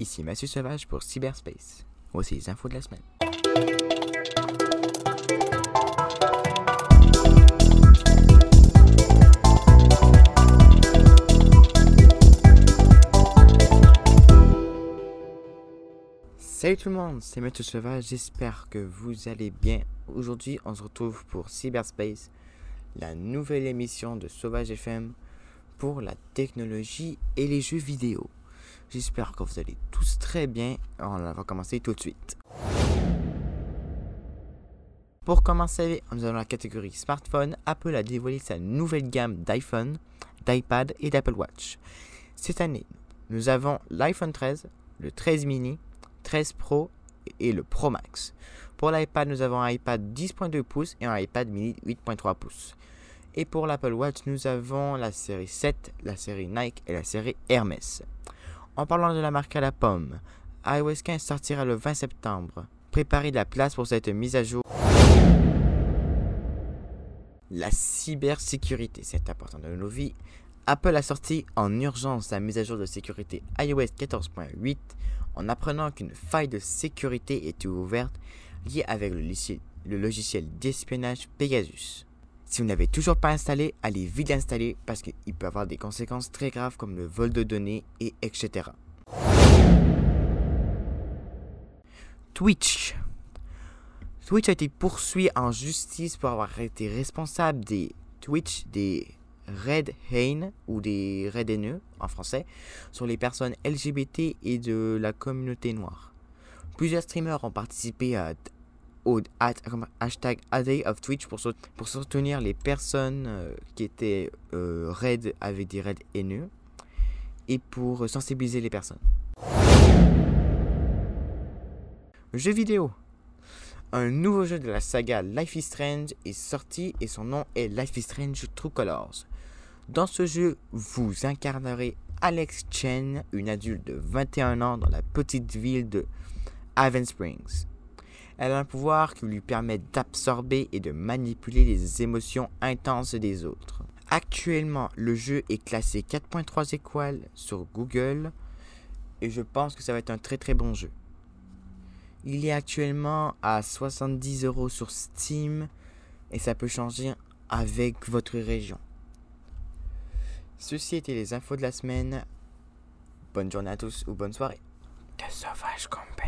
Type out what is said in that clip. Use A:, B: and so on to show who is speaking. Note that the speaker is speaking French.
A: ici Mathieu Sauvage pour Cyberspace. Voici les infos de la semaine. Salut tout le monde, c'est Mathieu Sauvage, j'espère que vous allez bien. Aujourd'hui, on se retrouve pour Cyberspace, la nouvelle émission de Sauvage FM pour la technologie et les jeux vidéo. J'espère que vous allez tous très bien. On va commencer tout de suite. Pour commencer, nous avons la catégorie smartphone. Apple a dévoilé sa nouvelle gamme d'iPhone, d'iPad et d'Apple Watch. Cette année, nous avons l'iPhone 13, le 13 mini, 13 Pro et le Pro Max. Pour l'iPad, nous avons un iPad 10.2 pouces et un iPad mini 8.3 pouces. Et pour l'Apple Watch, nous avons la série 7, la série Nike et la série Hermès. En parlant de la marque à la pomme, iOS 15 sortira le 20 septembre. Préparez la place pour cette mise à jour. La cybersécurité, c'est important dans nos vies. Apple a sorti en urgence sa mise à jour de sécurité iOS 14.8 en apprenant qu'une faille de sécurité était ouverte liée avec le logiciel d'espionnage Pegasus. Si vous n'avez toujours pas installé, allez vite l'installer parce qu'il peut avoir des conséquences très graves comme le vol de données et etc. Twitch. Twitch a été poursuivi en justice pour avoir été responsable des Twitch des Red Haine ou des Red haineux en français sur les personnes LGBT et de la communauté noire. Plusieurs streamers ont participé à au hashtag A Day of Twitch pour, pour soutenir les personnes euh, qui étaient euh, raides avec des raids haineux et pour sensibiliser les personnes. Jeu vidéo. Un nouveau jeu de la saga Life is Strange est sorti et son nom est Life is Strange True Colors. Dans ce jeu, vous incarnerez Alex Chen, une adulte de 21 ans dans la petite ville de Haven Springs. Elle a un pouvoir qui lui permet d'absorber et de manipuler les émotions intenses des autres. Actuellement, le jeu est classé 4.3 étoiles sur Google et je pense que ça va être un très très bon jeu. Il est actuellement à 70 euros sur Steam et ça peut changer avec votre région. Ceci était les infos de la semaine. Bonne journée à tous ou bonne soirée. Company.